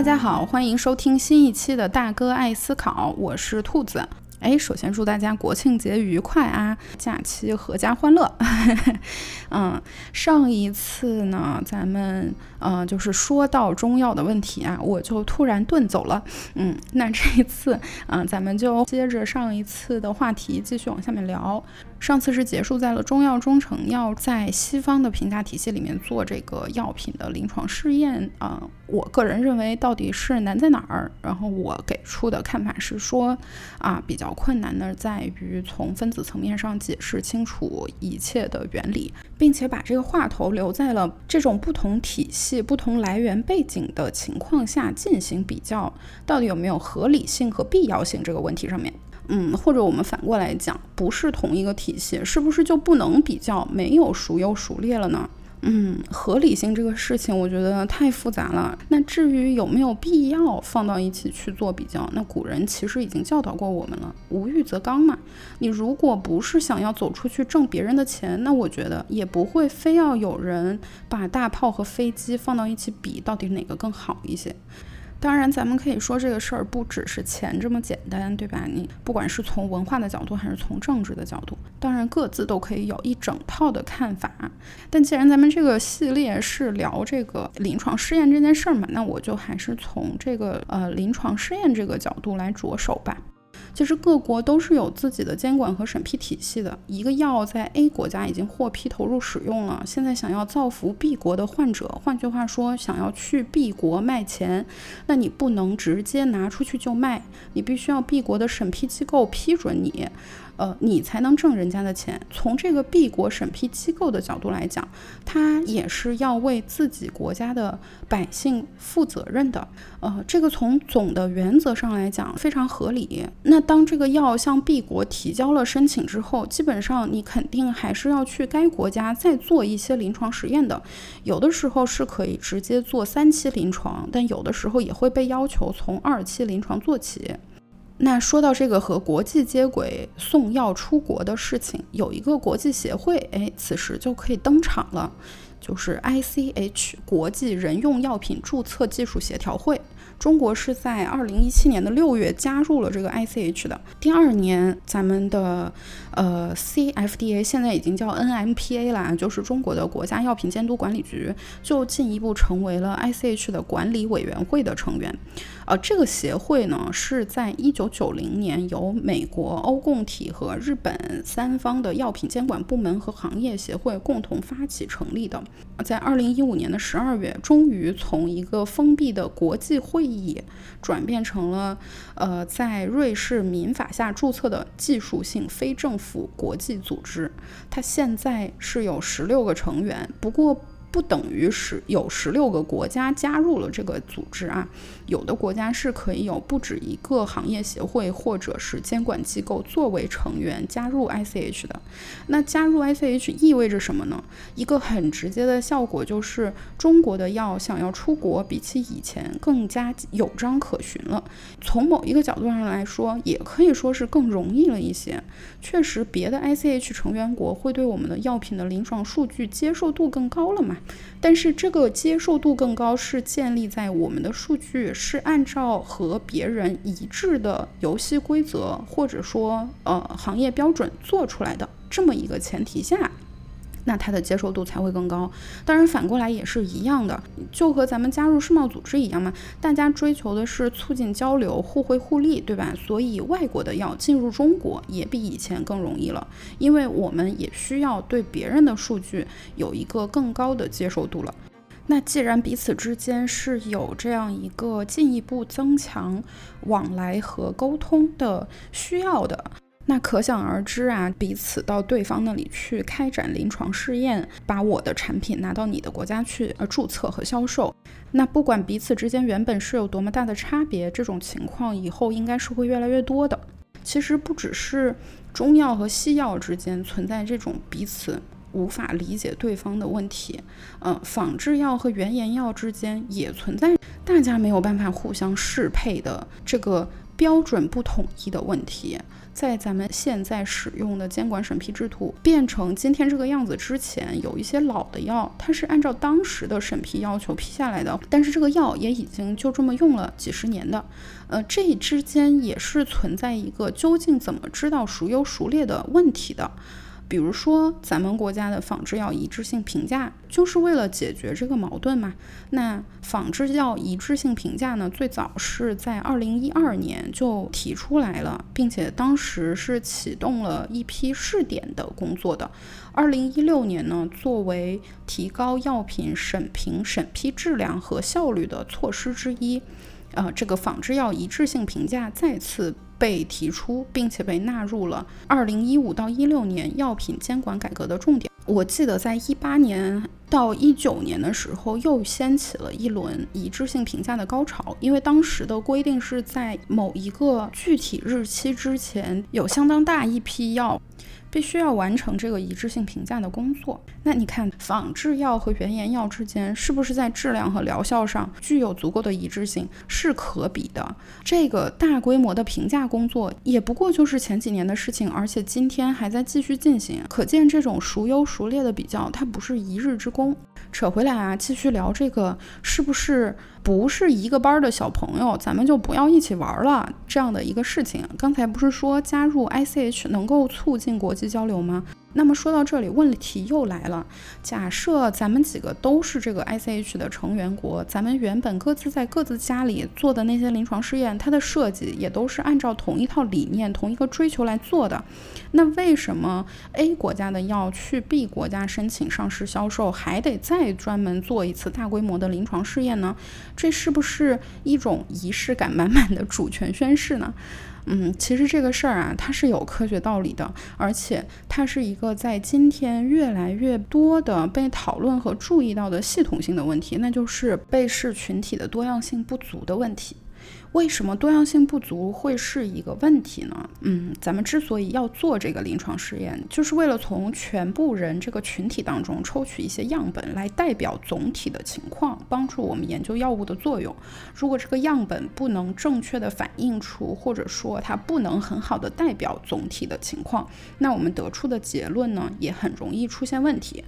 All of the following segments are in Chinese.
大家好，欢迎收听新一期的大哥爱思考，我是兔子。哎，首先祝大家国庆节愉快啊，假期阖家欢乐。嗯，上一次呢，咱们呃就是说到中药的问题啊，我就突然遁走了。嗯，那这一次嗯，咱们就接着上一次的话题继续往下面聊。上次是结束在了中药中成药在西方的评价体系里面做这个药品的临床试验啊，我个人认为到底是难在哪儿？然后我给出的看法是说啊，比较困难的在于从分子层面上解释清楚一切的原理，并且把这个话头留在了这种不同体系、不同来源背景的情况下进行比较，到底有没有合理性和必要性这个问题上面。嗯，或者我们反过来讲，不是同一个体系，是不是就不能比较，没有孰优孰劣了呢？嗯，合理性这个事情，我觉得太复杂了。那至于有没有必要放到一起去做比较，那古人其实已经教导过我们了，无欲则刚嘛。你如果不是想要走出去挣别人的钱，那我觉得也不会非要有人把大炮和飞机放到一起比，到底哪个更好一些。当然，咱们可以说这个事儿不只是钱这么简单，对吧？你不管是从文化的角度，还是从政治的角度，当然各自都可以有一整套的看法。但既然咱们这个系列是聊这个临床试验这件事儿嘛，那我就还是从这个呃临床试验这个角度来着手吧。其实各国都是有自己的监管和审批体系的。一个药在 A 国家已经获批投入使用了，现在想要造福 B 国的患者，换句话说，想要去 B 国卖钱，那你不能直接拿出去就卖，你必须要 B 国的审批机构批准你。呃，你才能挣人家的钱。从这个 B 国审批机构的角度来讲，他也是要为自己国家的百姓负责任的。呃，这个从总的原则上来讲非常合理。那当这个药向 B 国提交了申请之后，基本上你肯定还是要去该国家再做一些临床实验的。有的时候是可以直接做三期临床，但有的时候也会被要求从二期临床做起。那说到这个和国际接轨送药出国的事情，有一个国际协会，哎，此时就可以登场了，就是 ICH 国际人用药品注册技术协调会。中国是在二零一七年的六月加入了这个 ICH 的。第二年，咱们的呃 CFDA 现在已经叫 NMPA 了，就是中国的国家药品监督管理局，就进一步成为了 ICH 的管理委员会的成员。呃，这个协会呢是在一九九零年由美国、欧共体和日本三方的药品监管部门和行业协会共同发起成立的。在二零一五年的十二月，终于从一个封闭的国际会议义转变成了呃在瑞士民法下注册的技术性非政府国际组织。它现在是有十六个成员，不过。不等于是有十六个国家加入了这个组织啊，有的国家是可以有不止一个行业协会或者是监管机构作为成员加入 ICH 的。那加入 ICH 意味着什么呢？一个很直接的效果就是，中国的药想要出国，比起以前更加有章可循了。从某一个角度上来说，也可以说是更容易了一些。确实，别的 ICH 成员国会对我们的药品的临床数据接受度更高了嘛？但是这个接受度更高，是建立在我们的数据是按照和别人一致的游戏规则，或者说呃行业标准做出来的这么一个前提下。那它的接受度才会更高。当然，反过来也是一样的，就和咱们加入世贸组织一样嘛，大家追求的是促进交流、互惠互利，对吧？所以外国的药进入中国也比以前更容易了，因为我们也需要对别人的数据有一个更高的接受度了。那既然彼此之间是有这样一个进一步增强往来和沟通的需要的。那可想而知啊，彼此到对方那里去开展临床试验，把我的产品拿到你的国家去呃注册和销售。那不管彼此之间原本是有多么大的差别，这种情况以后应该是会越来越多的。其实不只是中药和西药之间存在这种彼此无法理解对方的问题，嗯，仿制药和原研药之间也存在大家没有办法互相适配的这个。标准不统一的问题。在咱们现在使用的监管审批制度变成今天这个样子之前，有一些老的药，它是按照当时的审批要求批下来的，但是这个药也已经就这么用了几十年的，呃，这之间也是存在一个究竟怎么知道孰优孰劣的问题的。比如说，咱们国家的仿制药一致性评价就是为了解决这个矛盾嘛。那仿制药一致性评价呢，最早是在二零一二年就提出来了，并且当时是启动了一批试点的工作的。二零一六年呢，作为提高药品审评审批质量和效率的措施之一，呃，这个仿制药一致性评价再次。被提出，并且被纳入了二零一五到一六年药品监管改革的重点。我记得在一八年到一九年的时候，又掀起了一轮一致性评价的高潮，因为当时的规定是在某一个具体日期之前，有相当大一批药。必须要完成这个一致性评价的工作。那你看，仿制药和原研药之间是不是在质量和疗效上具有足够的一致性？是可比的。这个大规模的评价工作也不过就是前几年的事情，而且今天还在继续进行。可见这种孰优孰劣的比较，它不是一日之功。扯回来啊，继续聊这个，是不是不是一个班的小朋友，咱们就不要一起玩了这样的一个事情？刚才不是说加入 ICH 能够促进国交流吗？那么说到这里，问题又来了。假设咱们几个都是这个 ICH 的成员国，咱们原本各自在各自家里做的那些临床试验，它的设计也都是按照同一套理念、同一个追求来做的。那为什么 A 国家的药去 B 国家申请上市销售，还得再专门做一次大规模的临床试验呢？这是不是一种仪式感满满的主权宣誓呢？嗯，其实这个事儿啊，它是有科学道理的，而且它是一个在今天越来越多的被讨论和注意到的系统性的问题，那就是被试群体的多样性不足的问题。为什么多样性不足会是一个问题呢？嗯，咱们之所以要做这个临床试验，就是为了从全部人这个群体当中抽取一些样本来代表总体的情况，帮助我们研究药物的作用。如果这个样本不能正确的反映出，或者说它不能很好的代表总体的情况，那我们得出的结论呢，也很容易出现问题。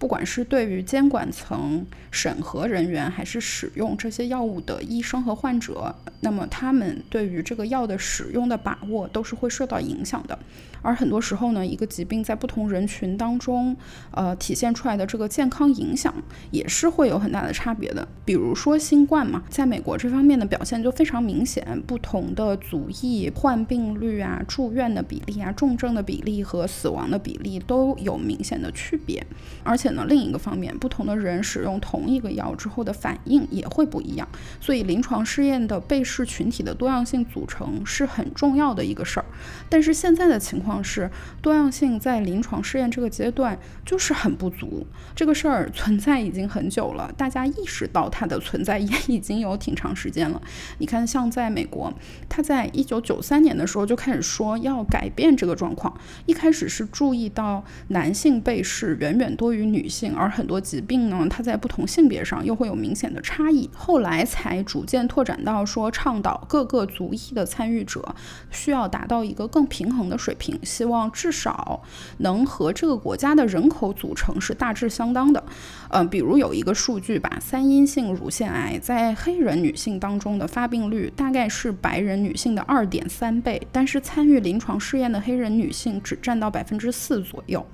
不管是对于监管层、审核人员，还是使用这些药物的医生和患者，那么他们对于这个药的使用的把握都是会受到影响的。而很多时候呢，一个疾病在不同人群当中，呃，体现出来的这个健康影响也是会有很大的差别的。比如说新冠嘛，在美国这方面的表现就非常明显，不同的族裔患病率啊、住院的比例啊、重症的比例和死亡的比例都有明显的区别，而且。那另一个方面，不同的人使用同一个药之后的反应也会不一样，所以临床试验的被试群体的多样性组成是很重要的一个事儿。但是现在的情况是，多样性在临床试验这个阶段就是很不足。这个事儿存在已经很久了，大家意识到它的存在也已经有挺长时间了。你看，像在美国，他在一九九三年的时候就开始说要改变这个状况，一开始是注意到男性被试远远多于女。女性，而很多疾病呢，它在不同性别上又会有明显的差异。后来才逐渐拓展到说，倡导各个族裔的参与者需要达到一个更平衡的水平，希望至少能和这个国家的人口组成是大致相当的。呃，比如有一个数据吧，三阴性乳腺癌在黑人女性当中的发病率大概是白人女性的二点三倍，但是参与临床试验的黑人女性只占到百分之四左右。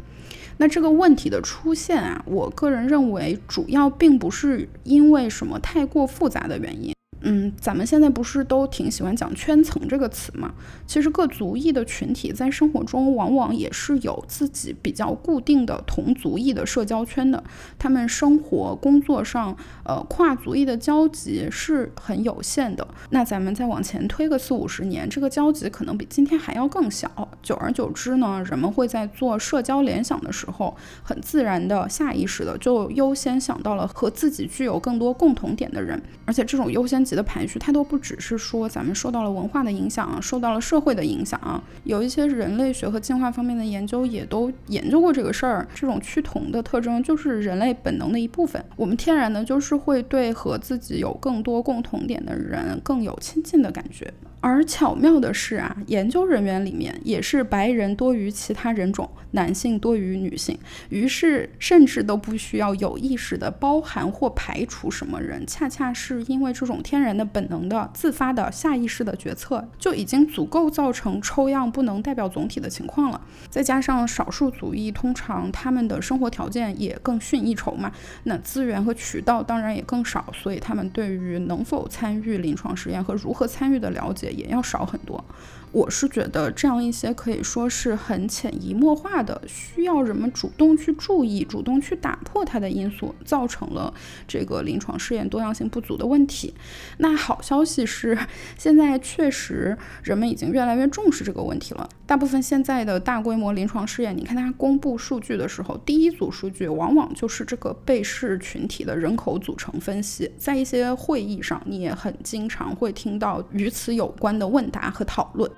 那这个问题的出现啊，我个人认为主要并不是因为什么太过复杂的原因。嗯，咱们现在不是都挺喜欢讲圈层这个词吗？其实各族裔的群体在生活中往往也是有自己比较固定的同族裔的社交圈的。他们生活工作上，呃，跨族裔的交集是很有限的。那咱们再往前推个四五十年，这个交集可能比今天还要更小。久而久之呢，人们会在做社交联想的时候，很自然的、下意识的就优先想到了和自己具有更多共同点的人，而且这种优先级。的排序，它都不只是说咱们受到了文化的影响，受到了社会的影响，有一些人类学和进化方面的研究也都研究过这个事儿。这种趋同的特征就是人类本能的一部分，我们天然的就是会对和自己有更多共同点的人更有亲近的感觉。而巧妙的是啊，研究人员里面也是白人多于其他人种，男性多于女性，于是甚至都不需要有意识的包含或排除什么人，恰恰是因为这种天然的本能的自发的下意识的决策，就已经足够造成抽样不能代表总体的情况了。再加上少数族裔通常他们的生活条件也更逊一筹嘛，那资源和渠道当然也更少，所以他们对于能否参与临床实验和如何参与的了解。也要少很多。我是觉得这样一些可以说是很潜移默化的，需要人们主动去注意、主动去打破它的因素，造成了这个临床试验多样性不足的问题。那好消息是，现在确实人们已经越来越重视这个问题了。大部分现在的大规模临床试验，你看它公布数据的时候，第一组数据往往就是这个被试群体的人口组成分析。在一些会议上，你也很经常会听到与此有关的问答和讨论。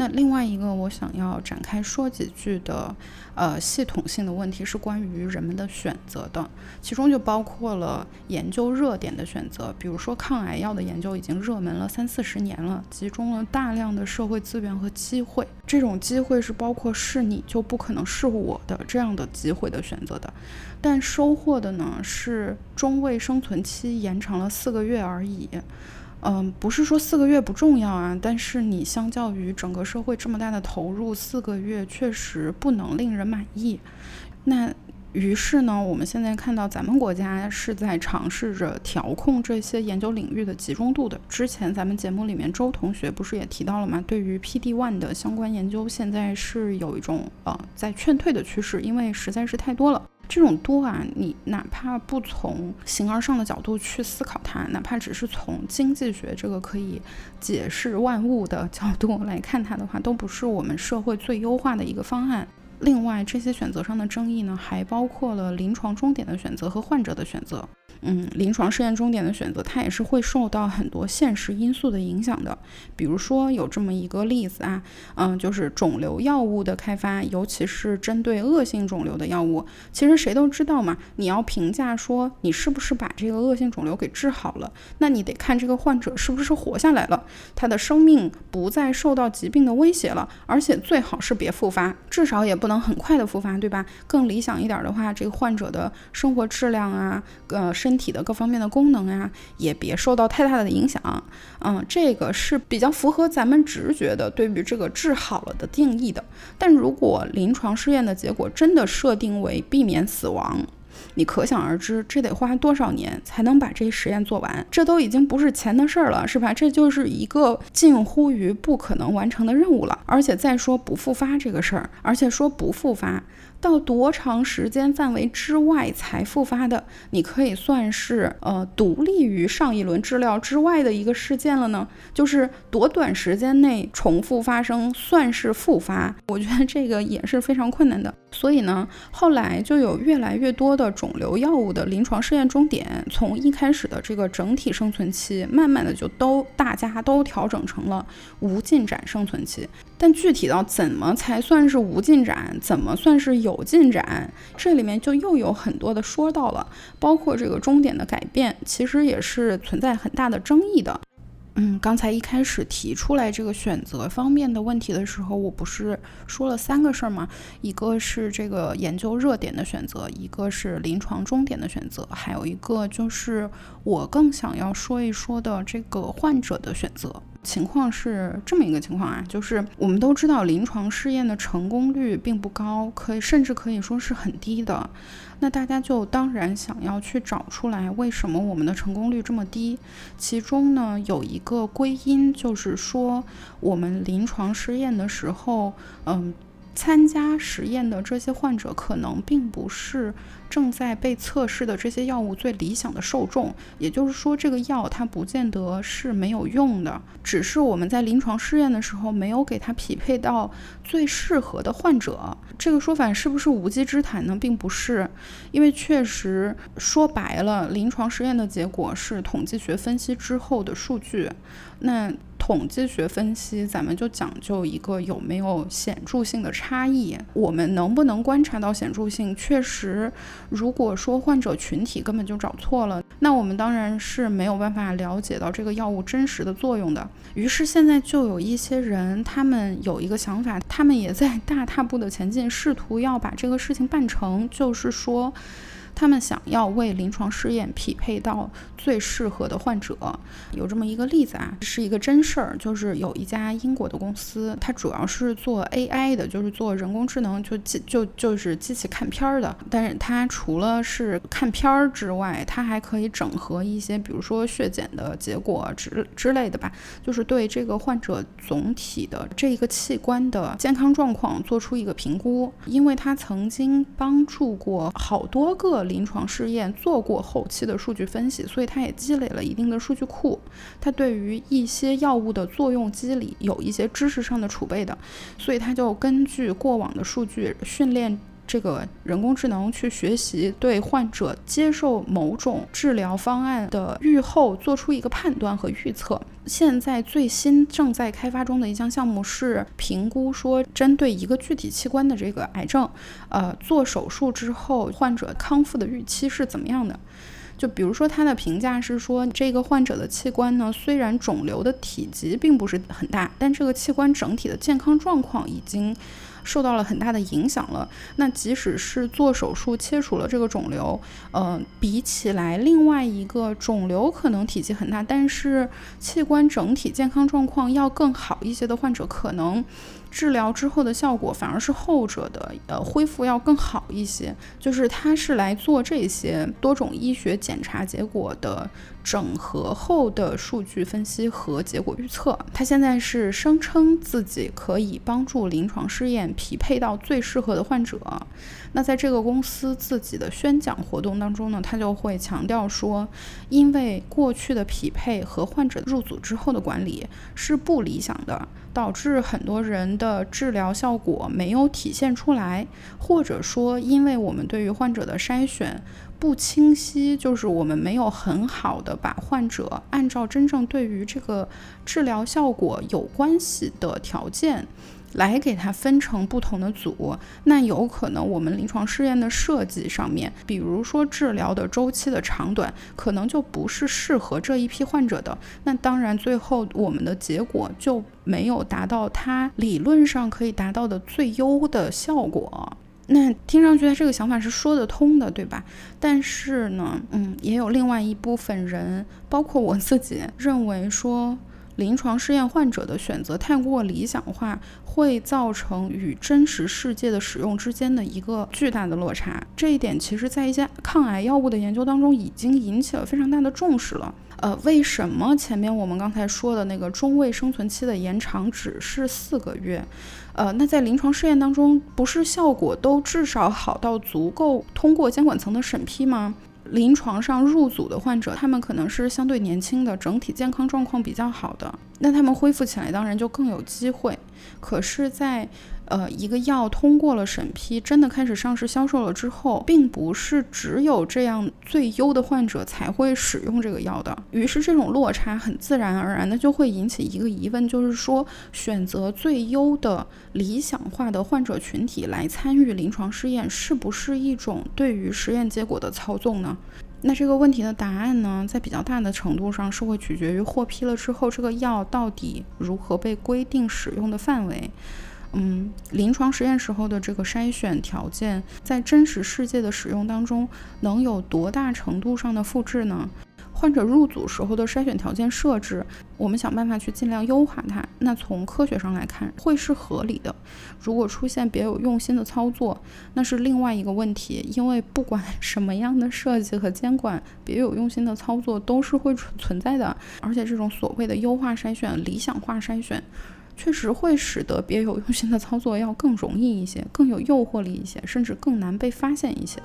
那另外一个我想要展开说几句的，呃，系统性的问题是关于人们的选择的，其中就包括了研究热点的选择，比如说抗癌药的研究已经热门了三四十年了，集中了大量的社会资源和机会，这种机会是包括是你就不可能是我的这样的机会的选择的，但收获的呢是中位生存期延长了四个月而已。嗯，不是说四个月不重要啊，但是你相较于整个社会这么大的投入，四个月确实不能令人满意。那于是呢，我们现在看到咱们国家是在尝试着调控这些研究领域的集中度的。之前咱们节目里面周同学不是也提到了吗？对于 PD one 的相关研究，现在是有一种呃在劝退的趋势，因为实在是太多了。这种多啊，你哪怕不从形而上的角度去思考它，哪怕只是从经济学这个可以解释万物的角度来看它的话，都不是我们社会最优化的一个方案。另外，这些选择上的争议呢，还包括了临床终点的选择和患者的选择。嗯，临床试验终点的选择，它也是会受到很多现实因素的影响的。比如说有这么一个例子啊，嗯，就是肿瘤药物的开发，尤其是针对恶性肿瘤的药物。其实谁都知道嘛，你要评价说你是不是把这个恶性肿瘤给治好了，那你得看这个患者是不是活下来了，他的生命不再受到疾病的威胁了，而且最好是别复发，至少也不能很快的复发，对吧？更理想一点的话，这个患者的生活质量啊，呃，身身体的各方面的功能呀，也别受到太大的影响。嗯，这个是比较符合咱们直觉的对于这个治好了的定义的。但如果临床试验的结果真的设定为避免死亡，你可想而知，这得花多少年才能把这实验做完？这都已经不是钱的事儿了，是吧？这就是一个近乎于不可能完成的任务了。而且再说不复发这个事儿，而且说不复发。到多长时间范围之外才复发的，你可以算是呃独立于上一轮治疗之外的一个事件了呢？就是多短时间内重复发生算是复发？我觉得这个也是非常困难的。所以呢，后来就有越来越多的肿瘤药物的临床试验终点，从一开始的这个整体生存期，慢慢的就都大家都调整成了无进展生存期。但具体到怎么才算是无进展，怎么算是有进展，这里面就又有很多的说到了，包括这个终点的改变，其实也是存在很大的争议的。嗯，刚才一开始提出来这个选择方面的问题的时候，我不是说了三个事儿吗？一个是这个研究热点的选择，一个是临床终点的选择，还有一个就是我更想要说一说的这个患者的选择。情况是这么一个情况啊，就是我们都知道临床试验的成功率并不高，可以甚至可以说是很低的。那大家就当然想要去找出来为什么我们的成功率这么低。其中呢有一个归因，就是说我们临床试验的时候，嗯。参加实验的这些患者可能并不是正在被测试的这些药物最理想的受众，也就是说，这个药它不见得是没有用的，只是我们在临床试验的时候没有给它匹配到最适合的患者。这个说法是不是无稽之谈呢？并不是，因为确实说白了，临床实验的结果是统计学分析之后的数据。那统计学分析，咱们就讲究一个有没有显著性的差异。我们能不能观察到显著性？确实，如果说患者群体根本就找错了，那我们当然是没有办法了解到这个药物真实的作用的。于是现在就有一些人，他们有一个想法，他们也在大踏步的前进，试图要把这个事情办成，就是说。他们想要为临床试验匹配到最适合的患者，有这么一个例子啊，是一个真事儿，就是有一家英国的公司，它主要是做 AI 的，就是做人工智能，就机就就是机器看片儿的。但是它除了是看片儿之外，它还可以整合一些，比如说血检的结果之之类的吧，就是对这个患者总体的这一个器官的健康状况做出一个评估。因为它曾经帮助过好多个。临床试验做过后期的数据分析，所以它也积累了一定的数据库。它对于一些药物的作用机理有一些知识上的储备的，所以它就根据过往的数据训练这个人工智能去学习，对患者接受某种治疗方案的预后做出一个判断和预测。现在最新正在开发中的一项项目是评估说，针对一个具体器官的这个癌症，呃，做手术之后患者康复的预期是怎么样的？就比如说他的评价是说，这个患者的器官呢，虽然肿瘤的体积并不是很大，但这个器官整体的健康状况已经。受到了很大的影响了。那即使是做手术切除了这个肿瘤，呃，比起来另外一个肿瘤可能体积很大，但是器官整体健康状况要更好一些的患者，可能治疗之后的效果反而是后者的呃恢复要更好一些。就是他是来做这些多种医学检查结果的。整合后的数据分析和结果预测，他现在是声称自己可以帮助临床试验匹配到最适合的患者。那在这个公司自己的宣讲活动当中呢，他就会强调说，因为过去的匹配和患者入组之后的管理是不理想的，导致很多人的治疗效果没有体现出来，或者说因为我们对于患者的筛选。不清晰，就是我们没有很好的把患者按照真正对于这个治疗效果有关系的条件来给它分成不同的组，那有可能我们临床试验的设计上面，比如说治疗的周期的长短，可能就不是适合这一批患者的。那当然，最后我们的结果就没有达到它理论上可以达到的最优的效果。那听上去他这个想法是说得通的，对吧？但是呢，嗯，也有另外一部分人，包括我自己，认为说临床试验患者的选择太过理想化，会造成与真实世界的使用之间的一个巨大的落差。这一点其实，在一些抗癌药物的研究当中，已经引起了非常大的重视了。呃，为什么前面我们刚才说的那个中位生存期的延长只是四个月？呃，那在临床试验当中，不是效果都至少好到足够通过监管层的审批吗？临床上入组的患者，他们可能是相对年轻的，整体健康状况比较好的，那他们恢复起来当然就更有机会。可是，在呃，一个药通过了审批，真的开始上市销售了之后，并不是只有这样最优的患者才会使用这个药的。于是，这种落差很自然而然的就会引起一个疑问，就是说，选择最优的理想化的患者群体来参与临床试验，是不是一种对于实验结果的操纵呢？那这个问题的答案呢，在比较大的程度上是会取决于获批了之后，这个药到底如何被规定使用的范围。嗯，临床实验时候的这个筛选条件，在真实世界的使用当中，能有多大程度上的复制呢？患者入组时候的筛选条件设置，我们想办法去尽量优化它。那从科学上来看，会是合理的。如果出现别有用心的操作，那是另外一个问题。因为不管 什么样的设计和监管，别有用心的操作都是会存存在的。而且这种所谓的优化筛选、理想化筛选。确实会使得别有用心的操作要更容易一些，更有诱惑力一些，甚至更难被发现一些。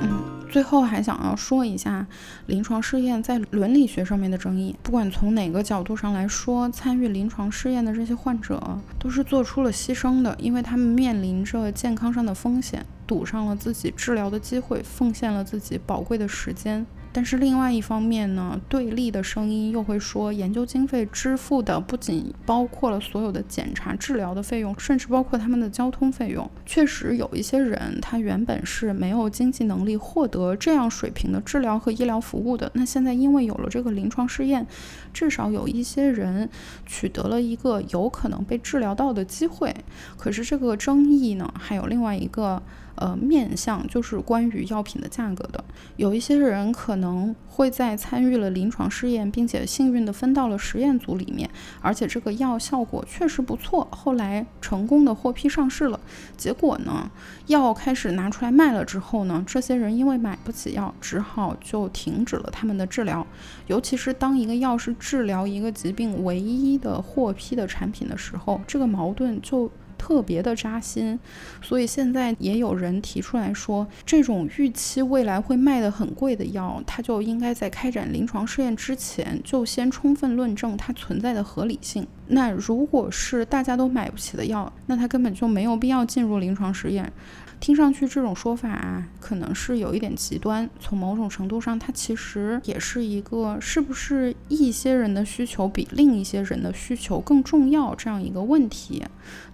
嗯，最后还想要说一下临床试验在伦理学上面的争议。不管从哪个角度上来说，参与临床试验的这些患者都是做出了牺牲的，因为他们面临着健康上的风险，赌上了自己治疗的机会，奉献了自己宝贵的时间。但是另外一方面呢，对立的声音又会说，研究经费支付的不仅包括了所有的检查、治疗的费用，甚至包括他们的交通费用。确实有一些人，他原本是没有经济能力获得这样水平的治疗和医疗服务的。那现在因为有了这个临床试验，至少有一些人取得了一个有可能被治疗到的机会。可是这个争议呢，还有另外一个。呃，面向就是关于药品的价格的，有一些人可能会在参与了临床试验，并且幸运的分到了实验组里面，而且这个药效果确实不错，后来成功的获批上市了。结果呢，药开始拿出来卖了之后呢，这些人因为买不起药，只好就停止了他们的治疗。尤其是当一个药是治疗一个疾病唯一的获批的产品的时候，这个矛盾就。特别的扎心，所以现在也有人提出来说，这种预期未来会卖得很贵的药，它就应该在开展临床试验之前就先充分论证它存在的合理性。那如果是大家都买不起的药，那它根本就没有必要进入临床实验。听上去这种说法啊，可能是有一点极端。从某种程度上，它其实也是一个是不是一些人的需求比另一些人的需求更重要这样一个问题。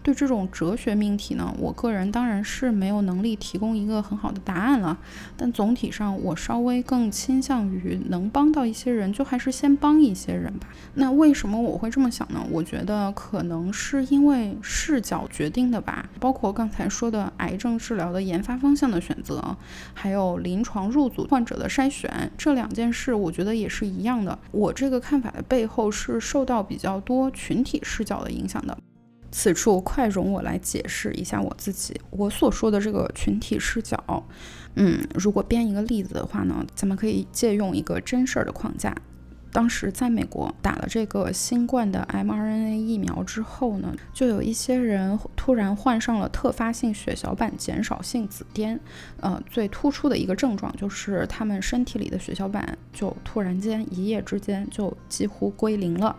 对这种哲学命题呢，我个人当然是没有能力提供一个很好的答案了。但总体上，我稍微更倾向于能帮到一些人，就还是先帮一些人吧。那为什么我会这么想呢？我觉得可能是因为视角决定的吧。包括刚才说的癌症治疗的研发方向的选择，还有临床入组患者的筛选，这两件事我觉得也是一样的。我这个看法的背后是受到比较多群体视角的影响的。此处快容我来解释一下我自己，我所说的这个群体视角，嗯，如果编一个例子的话呢，咱们可以借用一个真事儿的框架。当时在美国打了这个新冠的 mRNA 疫苗之后呢，就有一些人突然患上了特发性血小板减少性紫癜，呃，最突出的一个症状就是他们身体里的血小板就突然间一夜之间就几乎归零了。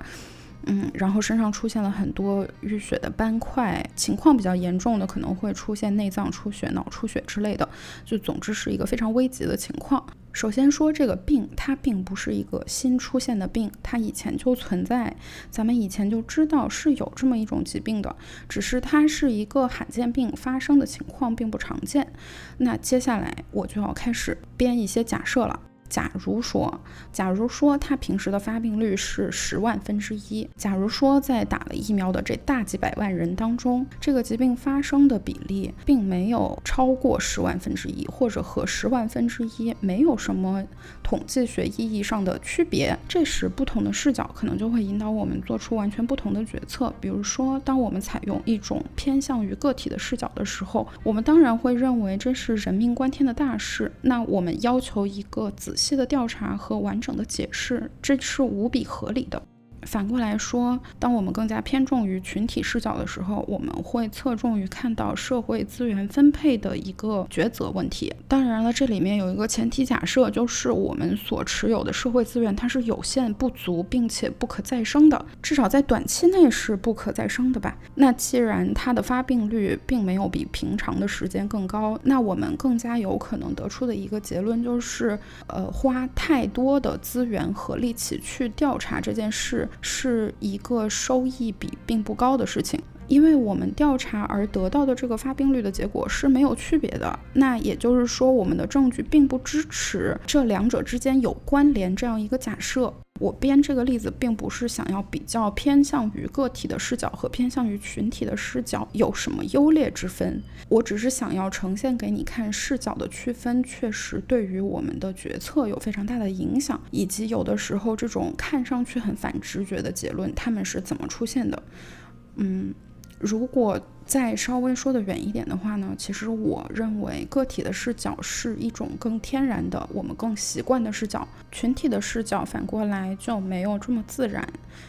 嗯，然后身上出现了很多淤血的斑块，情况比较严重的可能会出现内脏出血、脑出血之类的，就总之是一个非常危急的情况。首先说这个病，它并不是一个新出现的病，它以前就存在，咱们以前就知道是有这么一种疾病的，只是它是一个罕见病，发生的情况并不常见。那接下来我就要开始编一些假设了。假如说，假如说他平时的发病率是十万分之一，假如说在打了疫苗的这大几百万人当中，这个疾病发生的比例并没有超过十万分之一，或者和十万分之一没有什么统计学意义上的区别，这时不同的视角可能就会引导我们做出完全不同的决策。比如说，当我们采用一种偏向于个体的视角的时候，我们当然会认为这是人命关天的大事，那我们要求一个仔细的调查和完整的解释，这是无比合理的。反过来说，当我们更加偏重于群体视角的时候，我们会侧重于看到社会资源分配的一个抉择问题。当然了，这里面有一个前提假设，就是我们所持有的社会资源它是有限、不足，并且不可再生的，至少在短期内是不可再生的吧。那既然它的发病率并没有比平常的时间更高，那我们更加有可能得出的一个结论就是，呃，花太多的资源和力气去调查这件事。是一个收益比并不高的事情，因为我们调查而得到的这个发病率的结果是没有区别的。那也就是说，我们的证据并不支持这两者之间有关联这样一个假设。我编这个例子，并不是想要比较偏向于个体的视角和偏向于群体的视角有什么优劣之分。我只是想要呈现给你看，视角的区分确实对于我们的决策有非常大的影响，以及有的时候这种看上去很反直觉的结论，他们是怎么出现的。嗯。如果再稍微说的远一点的话呢，其实我认为个体的视角是一种更天然的、我们更习惯的视角，群体的视角反过来就没有这么自然，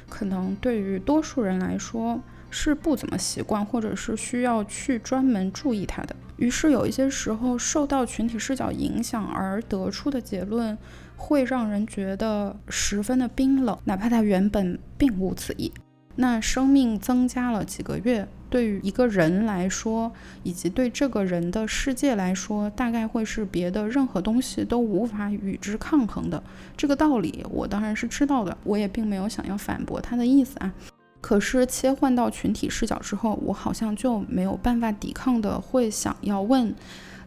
可能对于多数人来说是不怎么习惯，或者是需要去专门注意它的。于是有一些时候受到群体视角影响而得出的结论，会让人觉得十分的冰冷，哪怕它原本并无此意。那生命增加了几个月，对于一个人来说，以及对这个人的世界来说，大概会是别的任何东西都无法与之抗衡的。这个道理我当然是知道的，我也并没有想要反驳他的意思啊。可是切换到群体视角之后，我好像就没有办法抵抗的，会想要问，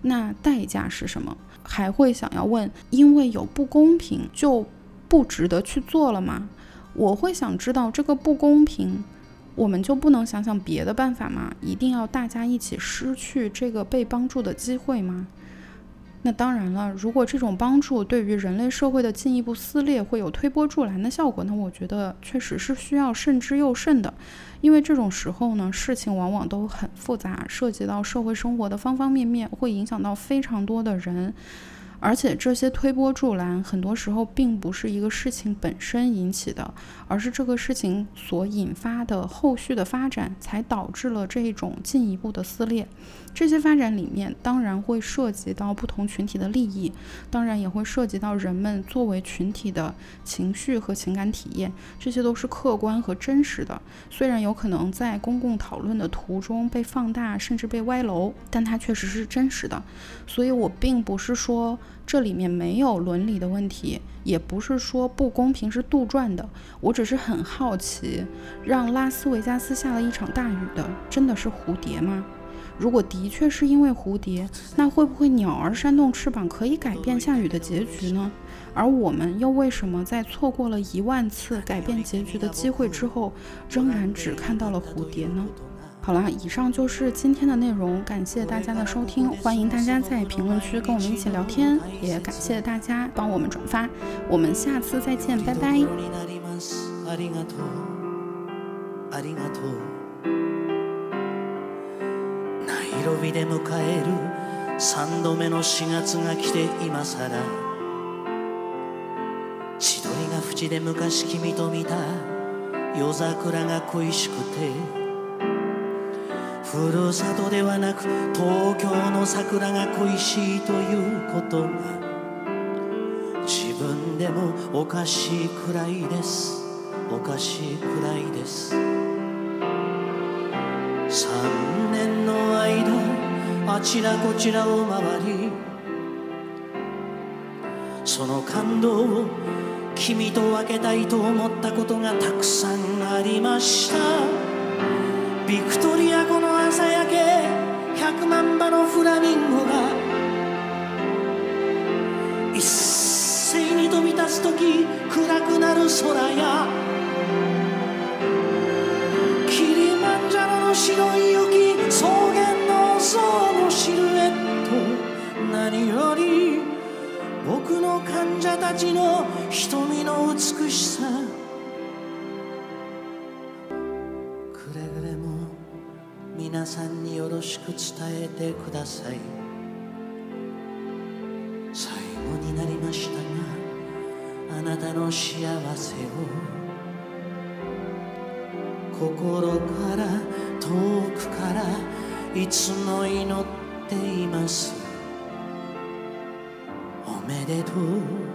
那代价是什么？还会想要问，因为有不公平就不值得去做了吗？我会想知道这个不公平。我们就不能想想别的办法吗？一定要大家一起失去这个被帮助的机会吗？那当然了，如果这种帮助对于人类社会的进一步撕裂会有推波助澜的效果，那我觉得确实是需要慎之又慎的。因为这种时候呢，事情往往都很复杂，涉及到社会生活的方方面面，会影响到非常多的人。而且这些推波助澜，很多时候并不是一个事情本身引起的，而是这个事情所引发的后续的发展，才导致了这一种进一步的撕裂。这些发展里面，当然会涉及到不同群体的利益，当然也会涉及到人们作为群体的情绪和情感体验，这些都是客观和真实的。虽然有可能在公共讨论的途中被放大，甚至被歪楼，但它确实是真实的。所以我并不是说这里面没有伦理的问题，也不是说不公平是杜撰的。我只是很好奇，让拉斯维加斯下了一场大雨的，真的是蝴蝶吗？如果的确是因为蝴蝶，那会不会鸟儿扇动翅膀可以改变下雨的结局呢？而我们又为什么在错过了一万次改变结局的机会之后，仍然只看到了蝴蝶呢？好了，以上就是今天的内容，感谢大家的收听，欢迎大家在评论区跟我们一起聊天，也感谢大家帮我们转发，我们下次再见，拜拜。色火で迎える三度目の4月が来て今さら千鳥が淵で昔君と見た。夜桜が恋しくて。ふるさとではなく東京の桜が恋しいということが。自分でもおかしいくらいです。おかしいくらいです。あちらこちらを回りその感動を君と分けたいと思ったことがたくさんありました。ビクトリア湖の朝焼け100万羽のフラミンゴが一斉に飛び立つ時暗くなる空やキリマンジャロの白い雪たちの瞳の美しさ。くれぐれも皆さんによろしく伝えてください。最後になりましたがあなたの幸せを。心から遠くからいつも祈っています。おめでとう。